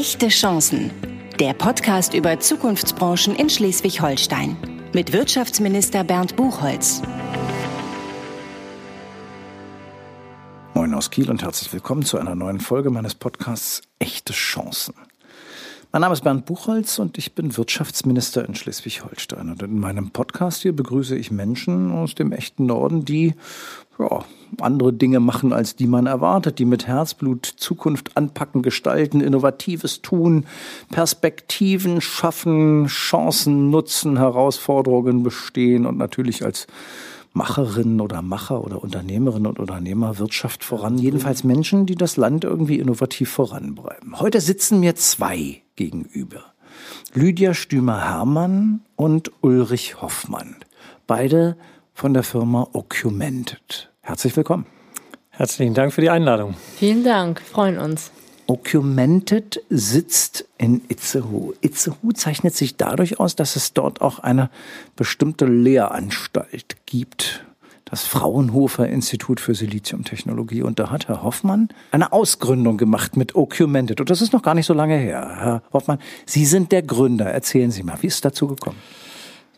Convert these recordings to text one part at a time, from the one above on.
Echte Chancen. Der Podcast über Zukunftsbranchen in Schleswig-Holstein. Mit Wirtschaftsminister Bernd Buchholz. Moin aus Kiel und herzlich willkommen zu einer neuen Folge meines Podcasts Echte Chancen. Mein Name ist Bernd Buchholz und ich bin Wirtschaftsminister in Schleswig-Holstein. Und in meinem Podcast hier begrüße ich Menschen aus dem echten Norden, die ja, andere Dinge machen, als die man erwartet, die mit Herzblut Zukunft anpacken, gestalten, Innovatives tun, Perspektiven schaffen, Chancen nutzen, Herausforderungen bestehen und natürlich als Macherinnen oder Macher oder Unternehmerinnen und Unternehmer Wirtschaft voran. Jedenfalls Menschen, die das Land irgendwie innovativ voranbleiben. Heute sitzen mir zwei gegenüber. Lydia Stümer-Hermann und Ulrich Hoffmann. Beide von der Firma Ocumented. Herzlich willkommen. Herzlichen Dank für die Einladung. Vielen Dank, freuen uns. Ocumented sitzt in Itzehoe. Itzehoe zeichnet sich dadurch aus, dass es dort auch eine bestimmte Lehranstalt gibt. Das Fraunhofer Institut für Siliziumtechnologie. Und da hat Herr Hoffmann eine Ausgründung gemacht mit Ocumented. Und das ist noch gar nicht so lange her. Herr Hoffmann, Sie sind der Gründer. Erzählen Sie mal, wie ist es dazu gekommen?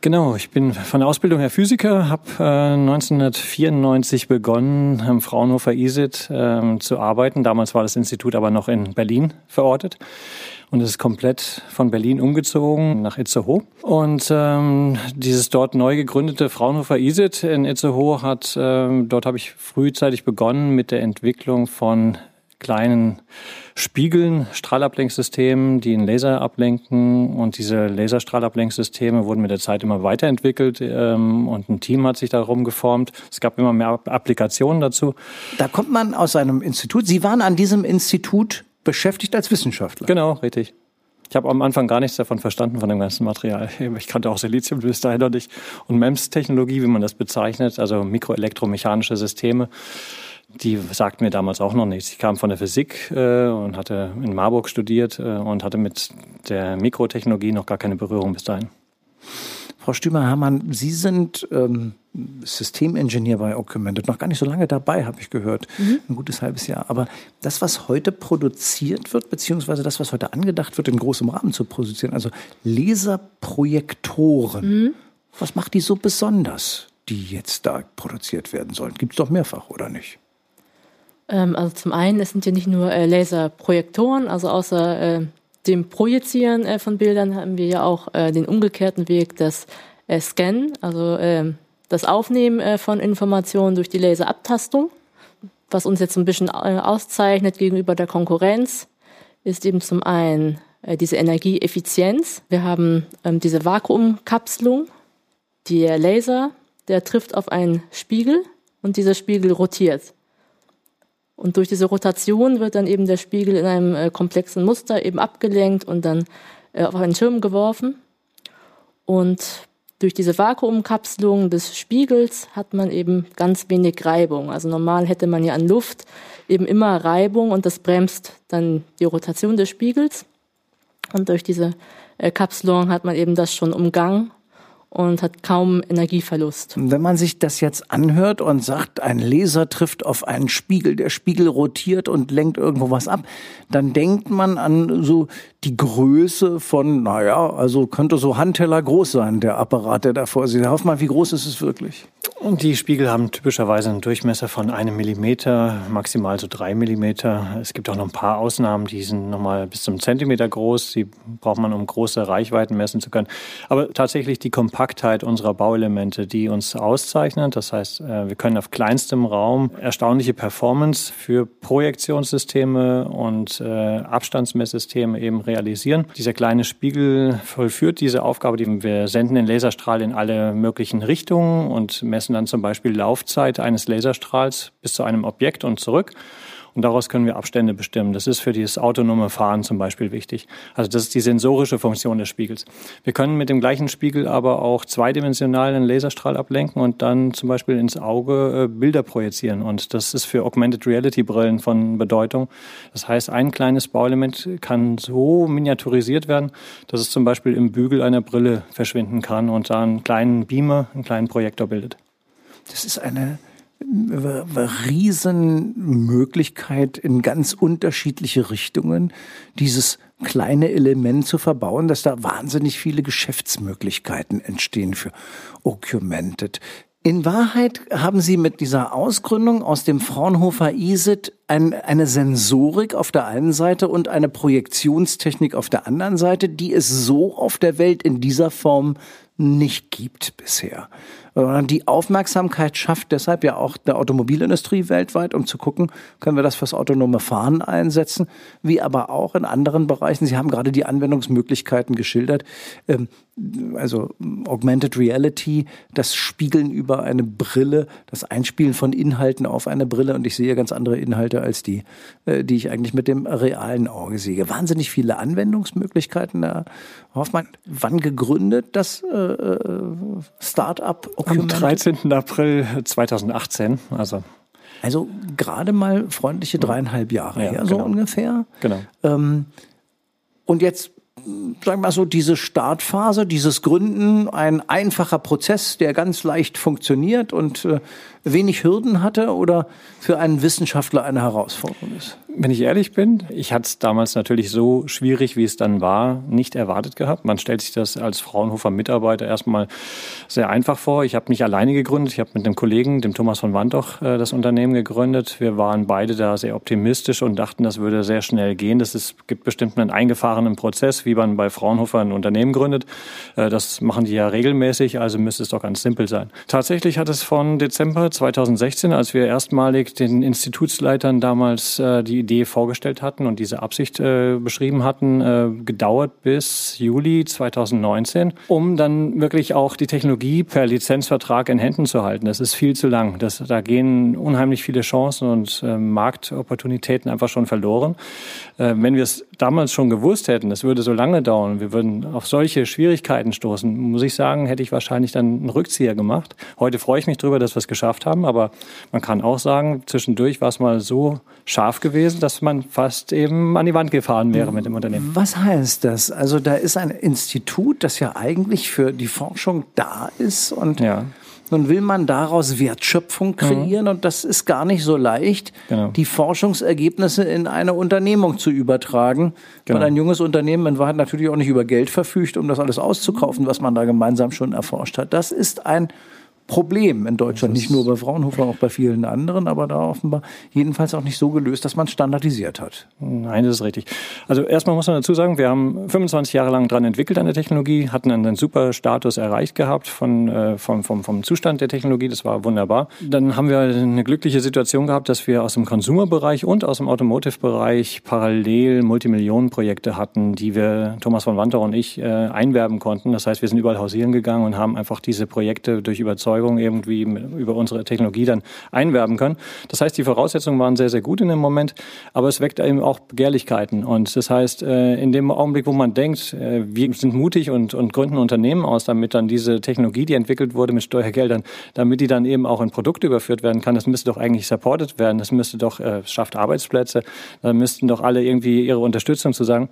Genau, ich bin von der Ausbildung her Physiker, habe äh, 1994 begonnen, am Fraunhofer ISIT äh, zu arbeiten. Damals war das Institut aber noch in Berlin verortet und es ist komplett von Berlin umgezogen nach Itzehoe. Und ähm, dieses dort neu gegründete Fraunhofer ISIT in Itzehoe hat, ähm, dort habe ich frühzeitig begonnen mit der Entwicklung von kleinen Spiegeln, Strahlablenksystemen, die einen Laser ablenken. Und diese Laserstrahlablenksysteme wurden mit der Zeit immer weiterentwickelt ähm, und ein Team hat sich darum geformt. Es gab immer mehr Applikationen dazu. Da kommt man aus einem Institut. Sie waren an diesem Institut beschäftigt als Wissenschaftler. Genau, richtig. Ich habe am Anfang gar nichts davon verstanden, von dem ganzen Material. Ich kannte auch Silizium bis dahin noch nicht. Und MEMS-Technologie, wie man das bezeichnet, also mikroelektromechanische Systeme die sagt mir damals auch noch nichts. Ich kam von der Physik äh, und hatte in Marburg studiert äh, und hatte mit der Mikrotechnologie noch gar keine Berührung bis dahin. Frau Stümer-Hermann, Sie sind ähm, Systemingenieur bei Ocumented, noch gar nicht so lange dabei, habe ich gehört. Mhm. Ein gutes halbes Jahr. Aber das, was heute produziert wird, beziehungsweise das, was heute angedacht wird, in großem Rahmen zu produzieren, also Laserprojektoren, mhm. was macht die so besonders, die jetzt da produziert werden sollen? Gibt es doch mehrfach, oder nicht? Ähm, also zum einen, es sind ja nicht nur äh, Laserprojektoren, also außer äh, dem Projizieren äh, von Bildern haben wir ja auch äh, den umgekehrten Weg des äh, Scannen, also äh, das Aufnehmen äh, von Informationen durch die Laserabtastung. Was uns jetzt ein bisschen auszeichnet gegenüber der Konkurrenz, ist eben zum einen diese Energieeffizienz. Wir haben ähm, diese Vakuumkapselung. Der Laser, der trifft auf einen Spiegel und dieser Spiegel rotiert. Und durch diese Rotation wird dann eben der Spiegel in einem äh, komplexen Muster eben abgelenkt und dann äh, auf einen Schirm geworfen. Und durch diese Vakuumkapselung des Spiegels hat man eben ganz wenig Reibung. Also normal hätte man ja an Luft eben immer Reibung und das bremst dann die Rotation des Spiegels. Und durch diese äh, Kapselung hat man eben das schon umgangen und hat kaum Energieverlust. Wenn man sich das jetzt anhört und sagt, ein Laser trifft auf einen Spiegel, der Spiegel rotiert und lenkt irgendwo was ab, dann denkt man an so die Größe von, naja, also könnte so Handteller groß sein, der Apparat, der da vor sich. Herr Hoffmann, wie groß ist es wirklich? Die Spiegel haben typischerweise einen Durchmesser von einem Millimeter, maximal so drei Millimeter. Es gibt auch noch ein paar Ausnahmen, die sind nochmal bis zum Zentimeter groß. Die braucht man, um große Reichweiten messen zu können. Aber tatsächlich die Kompaktheit unserer Bauelemente, die uns auszeichnet. Das heißt, äh, wir können auf kleinstem Raum erstaunliche Performance für Projektionssysteme und äh, Abstandsmesssysteme eben realisieren. Dieser kleine Spiegel vollführt diese Aufgabe, die wir senden den Laserstrahl in alle möglichen Richtungen und messen dann zum Beispiel Laufzeit eines Laserstrahls bis zu einem Objekt und zurück. Und daraus können wir Abstände bestimmen. Das ist für dieses autonome Fahren zum Beispiel wichtig. Also das ist die sensorische Funktion des Spiegels. Wir können mit dem gleichen Spiegel aber auch zweidimensional einen Laserstrahl ablenken und dann zum Beispiel ins Auge äh, Bilder projizieren. Und das ist für Augmented Reality Brillen von Bedeutung. Das heißt, ein kleines Bauelement kann so miniaturisiert werden, dass es zum Beispiel im Bügel einer Brille verschwinden kann und da einen kleinen Beamer, einen kleinen Projektor bildet. Das ist eine Riesenmöglichkeit in ganz unterschiedliche Richtungen, dieses kleine Element zu verbauen, dass da wahnsinnig viele Geschäftsmöglichkeiten entstehen für Augmented. In Wahrheit haben Sie mit dieser Ausgründung aus dem Fraunhofer ISIT ein, eine Sensorik auf der einen Seite und eine Projektionstechnik auf der anderen Seite, die es so auf der Welt in dieser Form nicht gibt bisher sondern die Aufmerksamkeit schafft deshalb ja auch der Automobilindustrie weltweit, um zu gucken, können wir das fürs autonome Fahren einsetzen, wie aber auch in anderen Bereichen. Sie haben gerade die Anwendungsmöglichkeiten geschildert. Ähm, also Augmented Reality, das Spiegeln über eine Brille, das Einspielen von Inhalten auf eine Brille und ich sehe ganz andere Inhalte als die, äh, die ich eigentlich mit dem realen Auge sehe. Wahnsinnig viele Anwendungsmöglichkeiten. Herr Hoffmann, wann gegründet das äh, am 13. April 2018, also. Also gerade mal freundliche dreieinhalb Jahre ja, her, so genau. ungefähr. Genau. Ähm, und jetzt sagen wir mal so, diese Startphase, dieses Gründen, ein einfacher Prozess, der ganz leicht funktioniert und äh, wenig Hürden hatte oder für einen Wissenschaftler eine Herausforderung ist? Wenn ich ehrlich bin, ich hatte es damals natürlich so schwierig, wie es dann war, nicht erwartet gehabt. Man stellt sich das als Fraunhofer-Mitarbeiter erstmal sehr einfach vor. Ich habe mich alleine gegründet. Ich habe mit einem Kollegen, dem Thomas von Wandoch, äh, das Unternehmen gegründet. Wir waren beide da sehr optimistisch und dachten, das würde sehr schnell gehen. Das ist, gibt bestimmt einen eingefahrenen Prozess, wie man bei Fraunhofer ein Unternehmen gründet. Äh, das machen die ja regelmäßig, also müsste es doch ganz simpel sein. Tatsächlich hat es von Dezember 2016, als wir erstmalig den Institutsleitern damals äh, die Idee vorgestellt hatten und diese Absicht äh, beschrieben hatten, äh, gedauert bis Juli 2019, um dann wirklich auch die Technologie per Lizenzvertrag in Händen zu halten. Das ist viel zu lang. Das, da gehen unheimlich viele Chancen und äh, Marktopportunitäten einfach schon verloren. Äh, wenn wir es damals schon gewusst hätten, es würde so lange dauern, wir würden auf solche Schwierigkeiten stoßen, muss ich sagen, hätte ich wahrscheinlich dann einen Rückzieher gemacht. Heute freue ich mich darüber, dass wir es geschafft haben, aber man kann auch sagen, zwischendurch war es mal so scharf gewesen, dass man fast eben an die Wand gefahren wäre mit dem Unternehmen. Was heißt das? Also da ist ein Institut, das ja eigentlich für die Forschung da ist und ja. Nun will man daraus Wertschöpfung mhm. kreieren mhm. und das ist gar nicht so leicht, genau. die Forschungsergebnisse in eine Unternehmung zu übertragen, genau. weil ein junges Unternehmen in Wahrheit natürlich auch nicht über Geld verfügt, um das alles auszukaufen, was man da gemeinsam schon erforscht hat. Das ist ein Problem in Deutschland, nicht nur bei Fraunhofer, auch bei vielen anderen, aber da offenbar jedenfalls auch nicht so gelöst, dass man standardisiert hat. Nein, das ist richtig. Also erstmal muss man dazu sagen, wir haben 25 Jahre lang dran entwickelt an der Technologie, hatten einen super Status erreicht gehabt von, äh, vom, vom, vom Zustand der Technologie, das war wunderbar. Dann haben wir eine glückliche Situation gehabt, dass wir aus dem Consumer-Bereich und aus dem Automotive-Bereich parallel Multimillionen-Projekte hatten, die wir, Thomas von Wanter und ich, äh, einwerben konnten. Das heißt, wir sind überall hausieren gegangen und haben einfach diese Projekte durch Überzeugung Überzeugung irgendwie über unsere Technologie dann einwerben können. Das heißt, die Voraussetzungen waren sehr, sehr gut in dem Moment, aber es weckt eben auch Begehrlichkeiten. Und das heißt, äh, in dem Augenblick, wo man denkt, äh, wir sind mutig und, und gründen Unternehmen aus, damit dann diese Technologie, die entwickelt wurde mit Steuergeldern, damit die dann eben auch in Produkte überführt werden kann, das müsste doch eigentlich supported werden, das müsste doch, äh, schafft Arbeitsplätze, da müssten doch alle irgendwie ihre Unterstützung zu sagen.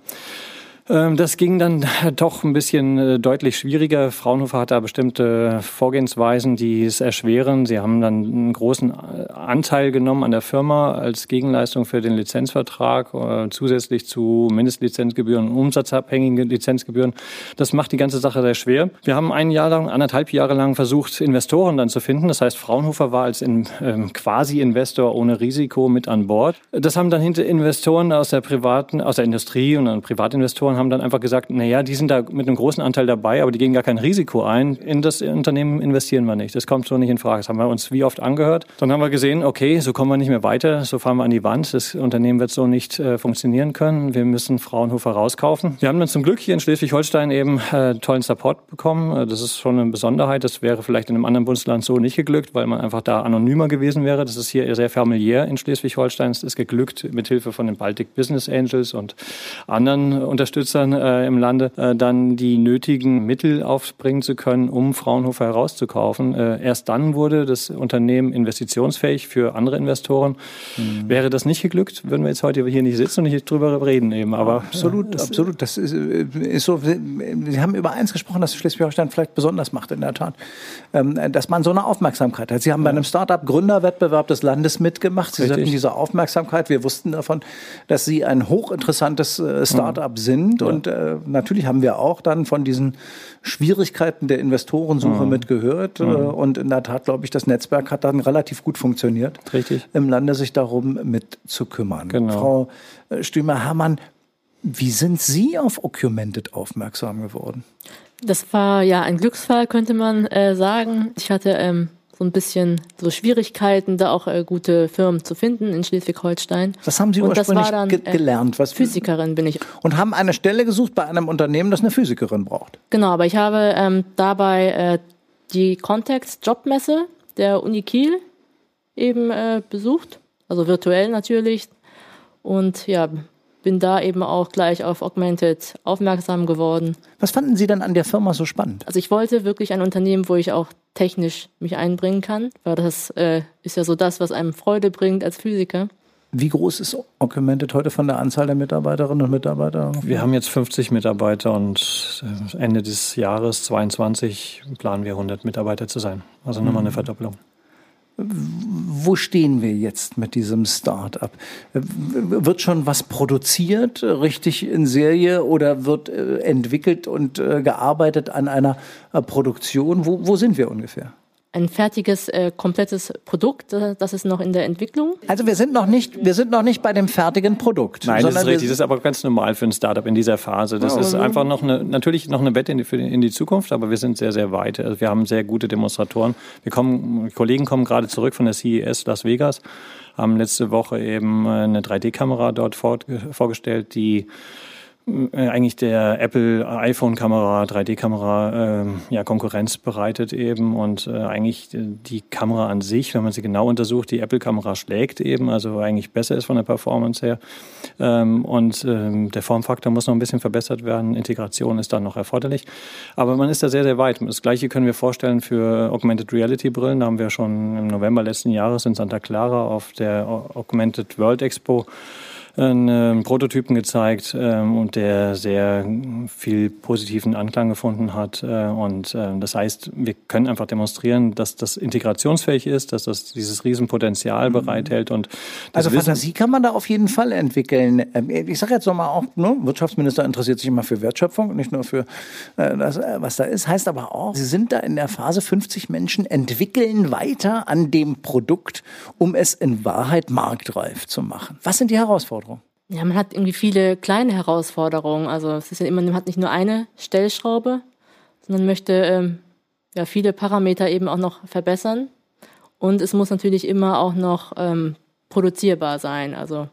Ähm, das ging dann doch ein bisschen äh, deutlich schwieriger. Fraunhofer hat da bestimmte Vorgehensweisen, die es erschweren. Sie haben dann einen großen äh, Anteil genommen an der Firma als Gegenleistung für den Lizenzvertrag, äh, zusätzlich zu Mindestlizenzgebühren und umsatzabhängigen Lizenzgebühren. Das macht die ganze Sache sehr schwer. Wir haben ein Jahr lang, anderthalb Jahre lang versucht, Investoren dann zu finden. Das heißt, Fraunhofer war als ähm, quasi Investor ohne Risiko mit an Bord. Das haben dann hinter Investoren aus der privaten, aus der Industrie und dann Privatinvestoren Investoren haben dann einfach gesagt, na ja, die sind da mit einem großen Anteil dabei, aber die gehen gar kein Risiko ein. In das Unternehmen investieren wir nicht. Das kommt so nicht in Frage. Das haben wir uns wie oft angehört. Dann haben wir gesehen, okay, so kommen wir nicht mehr weiter, so fahren wir an die Wand. Das Unternehmen wird so nicht äh, funktionieren können. Wir müssen Fraunhofer rauskaufen. Wir haben dann zum Glück hier in Schleswig-Holstein eben äh, tollen Support bekommen. Äh, das ist schon eine Besonderheit. Das wäre vielleicht in einem anderen Bundesland so nicht geglückt, weil man einfach da anonymer gewesen wäre. Das ist hier sehr familiär in Schleswig-Holstein. Es ist geglückt mit Hilfe von den Baltic Business Angels und anderen Unterstützern Unterstützern äh, im Lande, äh, dann die nötigen Mittel aufbringen zu können, um Fraunhofer herauszukaufen. Äh, erst dann wurde das Unternehmen investitionsfähig für andere Investoren. Mhm. Wäre das nicht geglückt, würden wir jetzt heute hier nicht sitzen und nicht drüber reden eben. Aber absolut, äh, absolut. Das ist, äh, ist so. Sie haben über eins gesprochen, das Schleswig-Holstein vielleicht besonders macht in der Tat, ähm, dass man so eine Aufmerksamkeit hat. Sie haben bei einem Startup Gründerwettbewerb des Landes mitgemacht. Sie Richtig. hatten diese Aufmerksamkeit. Wir wussten davon, dass Sie ein hochinteressantes äh, Startup mhm. sind. Ja. Und äh, natürlich haben wir auch dann von diesen Schwierigkeiten der Investorensuche mhm. mitgehört. Mhm. Und in der Tat, glaube ich, das Netzwerk hat dann relativ gut funktioniert. Richtig. Im Lande sich darum mitzukümmern. Genau. Frau Stümer-Hermann, wie sind Sie auf Ocumented aufmerksam geworden? Das war ja ein Glücksfall, könnte man äh, sagen. Ich hatte ähm, so ein bisschen so Schwierigkeiten, da auch äh, gute Firmen zu finden in Schleswig-Holstein. Was haben Sie und ursprünglich dann, ge äh, gelernt? Was Physikerin bin ich. Und haben eine Stelle gesucht bei einem Unternehmen, das eine Physikerin braucht? Genau, aber ich habe ähm, dabei äh, die Context Jobmesse der Uni Kiel eben äh, besucht, also virtuell natürlich. Und ja, bin da eben auch gleich auf Augmented aufmerksam geworden. Was fanden Sie dann an der Firma so spannend? Also ich wollte wirklich ein Unternehmen, wo ich auch technisch mich einbringen kann, weil das äh, ist ja so das, was einem Freude bringt als Physiker. Wie groß ist Augmented heute von der Anzahl der Mitarbeiterinnen und Mitarbeiter? Wir haben jetzt 50 Mitarbeiter und äh, Ende des Jahres 22 planen wir 100 Mitarbeiter zu sein. Also nochmal eine mhm. Verdoppelung. Wo stehen wir jetzt mit diesem Start-up? Wird schon was produziert, richtig in Serie, oder wird äh, entwickelt und äh, gearbeitet an einer äh, Produktion? Wo, wo sind wir ungefähr? Ein fertiges, äh, komplettes Produkt. Äh, das ist noch in der Entwicklung. Also wir sind noch nicht, wir sind noch nicht bei dem fertigen Produkt. Nein, das ist richtig. Das ist aber ganz normal für ein Startup in dieser Phase. Das ja, ist einfach noch eine, natürlich noch eine Wette in die, für die, in die Zukunft, aber wir sind sehr, sehr weit. Also wir haben sehr gute Demonstratoren. Wir kommen, Kollegen kommen gerade zurück von der CES Las Vegas, haben letzte Woche eben eine 3D-Kamera dort vorgestellt, die äh, eigentlich der Apple iPhone-Kamera, 3D-Kamera, äh, ja, Konkurrenz bereitet eben und äh, eigentlich die Kamera an sich, wenn man sie genau untersucht, die Apple-Kamera schlägt eben, also eigentlich besser ist von der Performance her. Ähm, und ähm, der Formfaktor muss noch ein bisschen verbessert werden, Integration ist dann noch erforderlich. Aber man ist da sehr, sehr weit. Das gleiche können wir vorstellen für Augmented Reality-Brillen. Da haben wir schon im November letzten Jahres in Santa Clara auf der Augmented World Expo einen Prototypen gezeigt ähm, und der sehr viel positiven Anklang gefunden hat. Äh, und äh, das heißt, wir können einfach demonstrieren, dass das integrationsfähig ist, dass das dieses Riesenpotenzial mhm. bereithält. Und also Fantasie kann man da auf jeden Fall entwickeln. Ähm, ich sage jetzt nochmal auch, ne, Wirtschaftsminister interessiert sich immer für Wertschöpfung, nicht nur für äh, das, was da ist. Heißt aber auch, Sie sind da in der Phase 50 Menschen entwickeln weiter an dem Produkt, um es in Wahrheit marktreif zu machen. Was sind die Herausforderungen? Ja, man hat irgendwie viele kleine Herausforderungen. Also es ist ja immer, man hat nicht nur eine Stellschraube, sondern möchte ähm, ja viele Parameter eben auch noch verbessern. Und es muss natürlich immer auch noch ähm, produzierbar sein. Also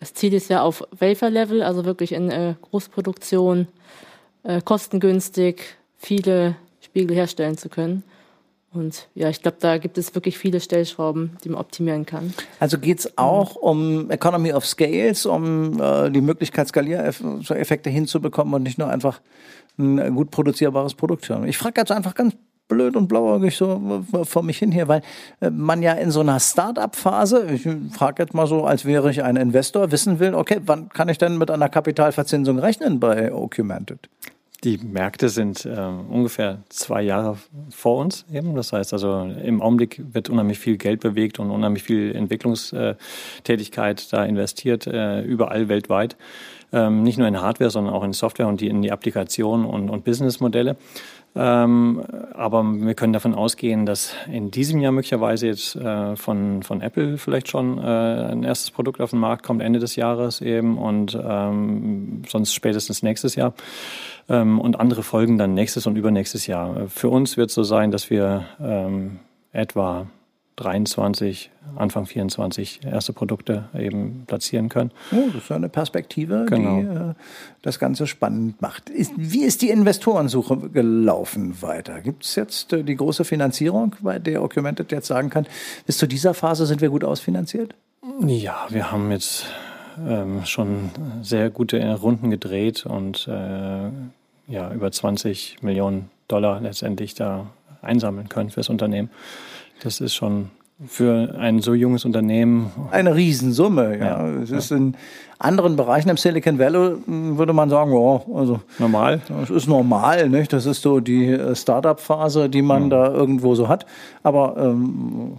das Ziel ist ja auf Wafer-Level, also wirklich in äh, Großproduktion, äh, kostengünstig viele Spiegel herstellen zu können. Und ja, ich glaube, da gibt es wirklich viele Stellschrauben, die man optimieren kann. Also geht es auch um Economy of Scales, um äh, die Möglichkeit, Skaliereffekte hinzubekommen und nicht nur einfach ein gut produzierbares Produkt zu haben. Ich frage jetzt einfach ganz blöd und blauäugig so vor mich hin hier, weil äh, man ja in so einer Start-up-Phase, ich frage jetzt mal so, als wäre ich ein Investor, wissen will, okay, wann kann ich denn mit einer Kapitalverzinsung rechnen bei Ocumented? Die Märkte sind äh, ungefähr zwei Jahre vor uns eben. Das heißt also, im Augenblick wird unheimlich viel Geld bewegt und unheimlich viel Entwicklungstätigkeit da investiert, äh, überall weltweit. Ähm, nicht nur in Hardware, sondern auch in Software und die, in die Applikation und, und Businessmodelle. Ähm, aber wir können davon ausgehen, dass in diesem Jahr möglicherweise jetzt äh, von, von Apple vielleicht schon äh, ein erstes Produkt auf den Markt kommt, Ende des Jahres eben und ähm, sonst spätestens nächstes Jahr. Ähm, und andere folgen dann nächstes und übernächstes Jahr. Für uns wird es so sein, dass wir ähm, etwa 23, Anfang 24 erste Produkte eben platzieren können. Oh, das ist eine Perspektive, genau. die äh, das Ganze spannend macht. Ist, wie ist die Investorensuche gelaufen weiter? Gibt es jetzt äh, die große Finanzierung, bei der Augmented jetzt sagen kann, bis zu dieser Phase sind wir gut ausfinanziert? Ja, wir haben jetzt ähm, schon sehr gute Runden gedreht und äh, ja, über 20 Millionen Dollar letztendlich da einsammeln können fürs Unternehmen. Das ist schon für ein so junges Unternehmen. Eine Riesensumme, ja. ja es ist in anderen Bereichen im Silicon Valley hm, würde man sagen, ja, also normal. Das ist normal, nicht? Das ist so die äh, Startup-Phase, die man ja. da irgendwo so hat. Aber ähm,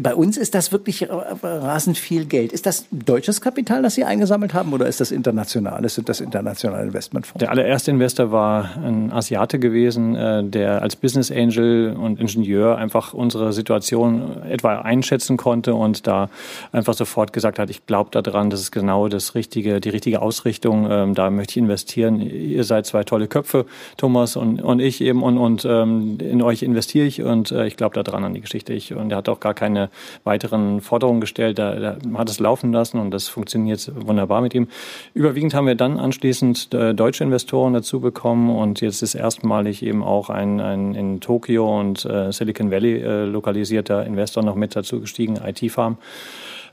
bei uns ist das wirklich rasend viel Geld. Ist das deutsches Kapital, das Sie eingesammelt haben, oder ist das international? Ist das internationale Investmentfonds? Der allererste Investor war ein Asiate gewesen, äh, der als Business Angel und Ingenieur einfach unsere Situation etwa einschätzen konnte und da einfach sofort gesagt hat, ich glaube daran, dass es genau genau das richtige, die richtige Ausrichtung. Ähm, da möchte ich investieren. Ihr seid zwei tolle Köpfe, Thomas und, und ich eben, und, und ähm, in euch investiere ich und äh, ich glaube da dran an die Geschichte. Ich, und er hat auch gar keine weiteren Forderungen gestellt. Er, er hat es laufen lassen und das funktioniert wunderbar mit ihm. Überwiegend haben wir dann anschließend äh, deutsche Investoren dazu bekommen und jetzt ist erstmalig eben auch ein, ein in Tokio und äh, Silicon Valley äh, lokalisierter Investor noch mit dazu gestiegen, IT-Farm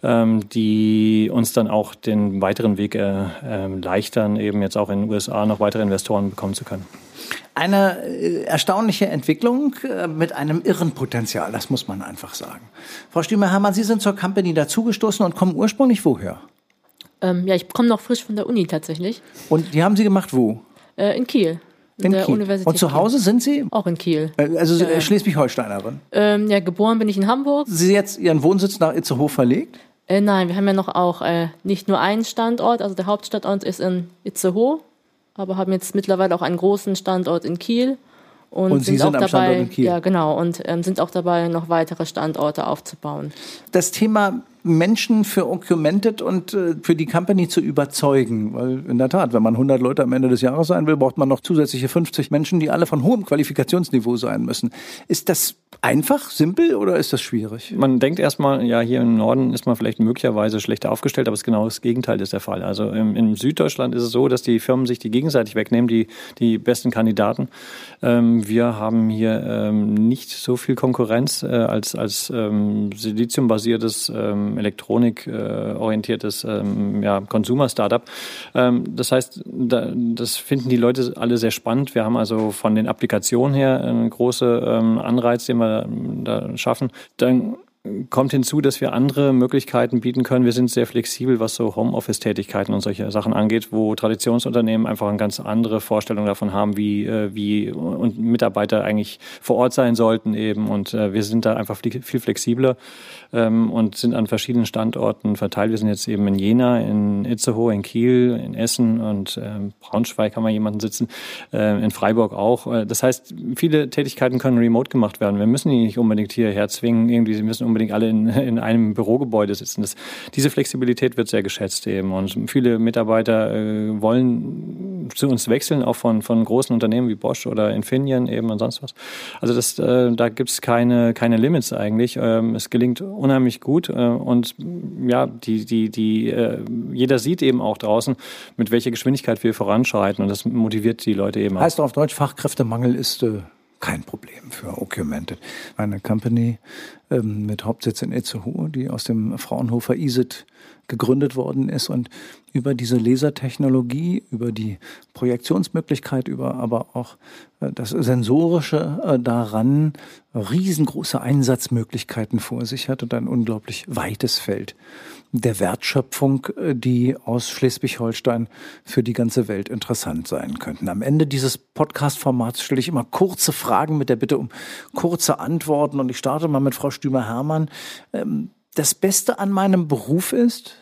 die uns dann auch den weiteren Weg äh, äh, leichtern, eben jetzt auch in den USA noch weitere Investoren bekommen zu können. Eine äh, erstaunliche Entwicklung äh, mit einem irren Potenzial, das muss man einfach sagen. Frau Stümer-Hermann, Sie sind zur Company dazugestoßen und kommen ursprünglich woher? Ähm, ja, ich komme noch frisch von der Uni tatsächlich. Und die haben Sie gemacht wo? Äh, in Kiel. In, der Kiel. Universität Und zu Hause Kiel. sind Sie? Auch in Kiel. Also ja, Schleswig-Holsteinerin? Ähm, ja, geboren bin ich in Hamburg. Sie jetzt Ihren Wohnsitz nach Itzehoe verlegt? Äh, nein, wir haben ja noch auch äh, nicht nur einen Standort, also der Hauptstandort ist in Itzehoe, aber haben jetzt mittlerweile auch einen großen Standort in Kiel. Und, und sind, sind, auch dabei, ja genau, und ähm, sind auch dabei, noch weitere Standorte aufzubauen. Das Thema Menschen für Augmented und äh, für die Company zu überzeugen. Weil in der Tat, wenn man 100 Leute am Ende des Jahres sein will, braucht man noch zusätzliche 50 Menschen, die alle von hohem Qualifikationsniveau sein müssen. Ist das einfach, simpel oder ist das schwierig? Man denkt erstmal, ja, hier im Norden ist man vielleicht möglicherweise schlechter aufgestellt, aber es ist genau das Gegenteil ist der Fall. Also im, in Süddeutschland ist es so, dass die Firmen sich die gegenseitig wegnehmen, die, die besten Kandidaten. Ähm, wir haben hier ähm, nicht so viel Konkurrenz äh, als, als ähm, siliziumbasiertes ähm, elektronikorientiertes ähm, ja, Consumer-Startup. Ähm, das heißt, da, das finden die Leute alle sehr spannend. Wir haben also von den Applikationen her einen großen ähm, Anreiz, den wir da schaffen. Dann kommt hinzu, dass wir andere Möglichkeiten bieten können. Wir sind sehr flexibel, was so Homeoffice-Tätigkeiten und solche Sachen angeht, wo Traditionsunternehmen einfach eine ganz andere Vorstellung davon haben, wie, äh, wie und Mitarbeiter eigentlich vor Ort sein sollten eben. Und äh, wir sind da einfach viel flexibler ähm, und sind an verschiedenen Standorten verteilt. Wir sind jetzt eben in Jena, in Itzehoe, in Kiel, in Essen und äh, Braunschweig haben wir jemanden sitzen, äh, in Freiburg auch. Äh, das heißt, viele Tätigkeiten können remote gemacht werden. Wir müssen die nicht unbedingt hierher zwingen. Irgendwie, sie müssen unbedingt alle in, in einem Bürogebäude sitzen. Das, diese Flexibilität wird sehr geschätzt eben und viele Mitarbeiter äh, wollen zu uns wechseln, auch von, von großen Unternehmen wie Bosch oder Infineon eben und sonst was. Also das, äh, da gibt es keine, keine Limits eigentlich. Ähm, es gelingt unheimlich gut. Äh, und ja, die, die, die, äh, jeder sieht eben auch draußen, mit welcher Geschwindigkeit wir voranschreiten. Und das motiviert die Leute eben auch. Heißt auf Deutsch, Fachkräftemangel ist äh, kein Problem für Augmented. Eine Company ähm, mit Hauptsitz in Itzehoe, die aus dem Fraunhofer ISIT gegründet worden ist und über diese Lasertechnologie, über die Projektionsmöglichkeit, über aber auch äh, das Sensorische äh, daran riesengroße Einsatzmöglichkeiten vor sich hat und ein unglaublich weites Feld der Wertschöpfung, äh, die aus Schleswig-Holstein für die ganze Welt interessant sein könnten. Am Ende dieses Podcast-Formats stelle ich immer kurze Fragen mit der Bitte um kurze Antworten und ich starte mal mit Frau Stümer-Hermann. Ähm, das Beste an meinem Beruf ist?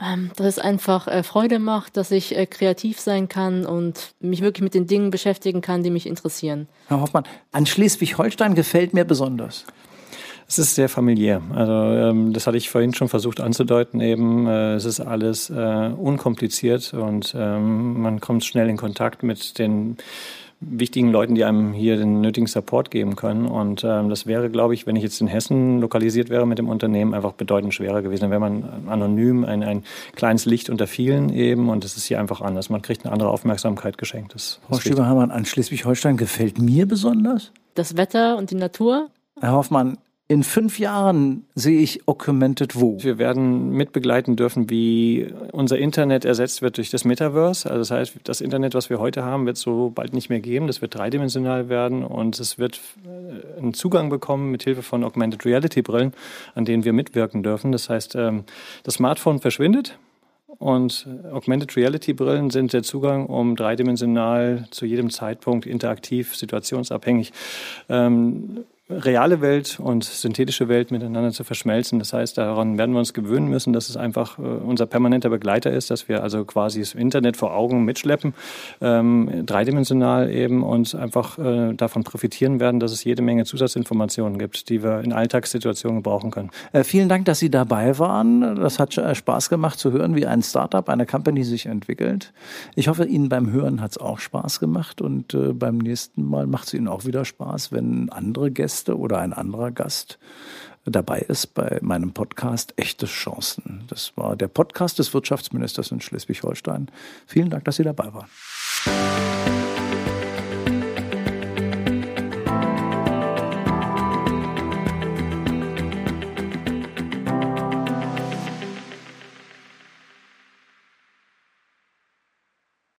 Ähm, dass es einfach äh, Freude macht, dass ich äh, kreativ sein kann und mich wirklich mit den Dingen beschäftigen kann, die mich interessieren. Herr Hoffmann, an Schleswig-Holstein gefällt mir besonders. Es ist sehr familiär. Also ähm, das hatte ich vorhin schon versucht anzudeuten. Eben, äh, es ist alles äh, unkompliziert und ähm, man kommt schnell in Kontakt mit den wichtigen Leuten, die einem hier den nötigen Support geben können. Und ähm, das wäre, glaube ich, wenn ich jetzt in Hessen lokalisiert wäre mit dem Unternehmen, einfach bedeutend schwerer gewesen. Dann wäre man anonym, ein, ein kleines Licht unter vielen eben. Und das ist hier einfach anders. Man kriegt eine andere Aufmerksamkeit geschenkt. Das, Frau Stieberhammer, an Schleswig-Holstein gefällt mir besonders? Das Wetter und die Natur. Herr Hoffmann, in fünf Jahren sehe ich Augmented wo? Wir werden mitbegleiten dürfen, wie unser Internet ersetzt wird durch das Metaverse. Also das heißt, das Internet, was wir heute haben, wird so bald nicht mehr geben. Das wird dreidimensional werden und es wird äh, einen Zugang bekommen mit Hilfe von Augmented Reality Brillen, an denen wir mitwirken dürfen. Das heißt, ähm, das Smartphone verschwindet. Und Augmented Reality Brillen sind der Zugang, um dreidimensional zu jedem Zeitpunkt interaktiv, situationsabhängig ähm, reale Welt und synthetische Welt miteinander zu verschmelzen. Das heißt, daran werden wir uns gewöhnen müssen, dass es einfach äh, unser permanenter Begleiter ist, dass wir also quasi das Internet vor Augen mitschleppen, ähm, dreidimensional eben und einfach äh, davon profitieren werden, dass es jede Menge Zusatzinformationen gibt, die wir in Alltagssituationen brauchen können. Äh, vielen Dank, dass Sie dabei waren. Das hat äh, Spaß gemacht zu hören, wie ein Startup, eine Company sich entwickelt. Ich hoffe, Ihnen beim Hören hat es auch Spaß gemacht und äh, beim nächsten Mal macht es Ihnen auch wieder Spaß, wenn andere Gäste Gäste oder ein anderer Gast dabei ist bei meinem Podcast Echte Chancen. Das war der Podcast des Wirtschaftsministers in Schleswig-Holstein. Vielen Dank, dass Sie dabei waren.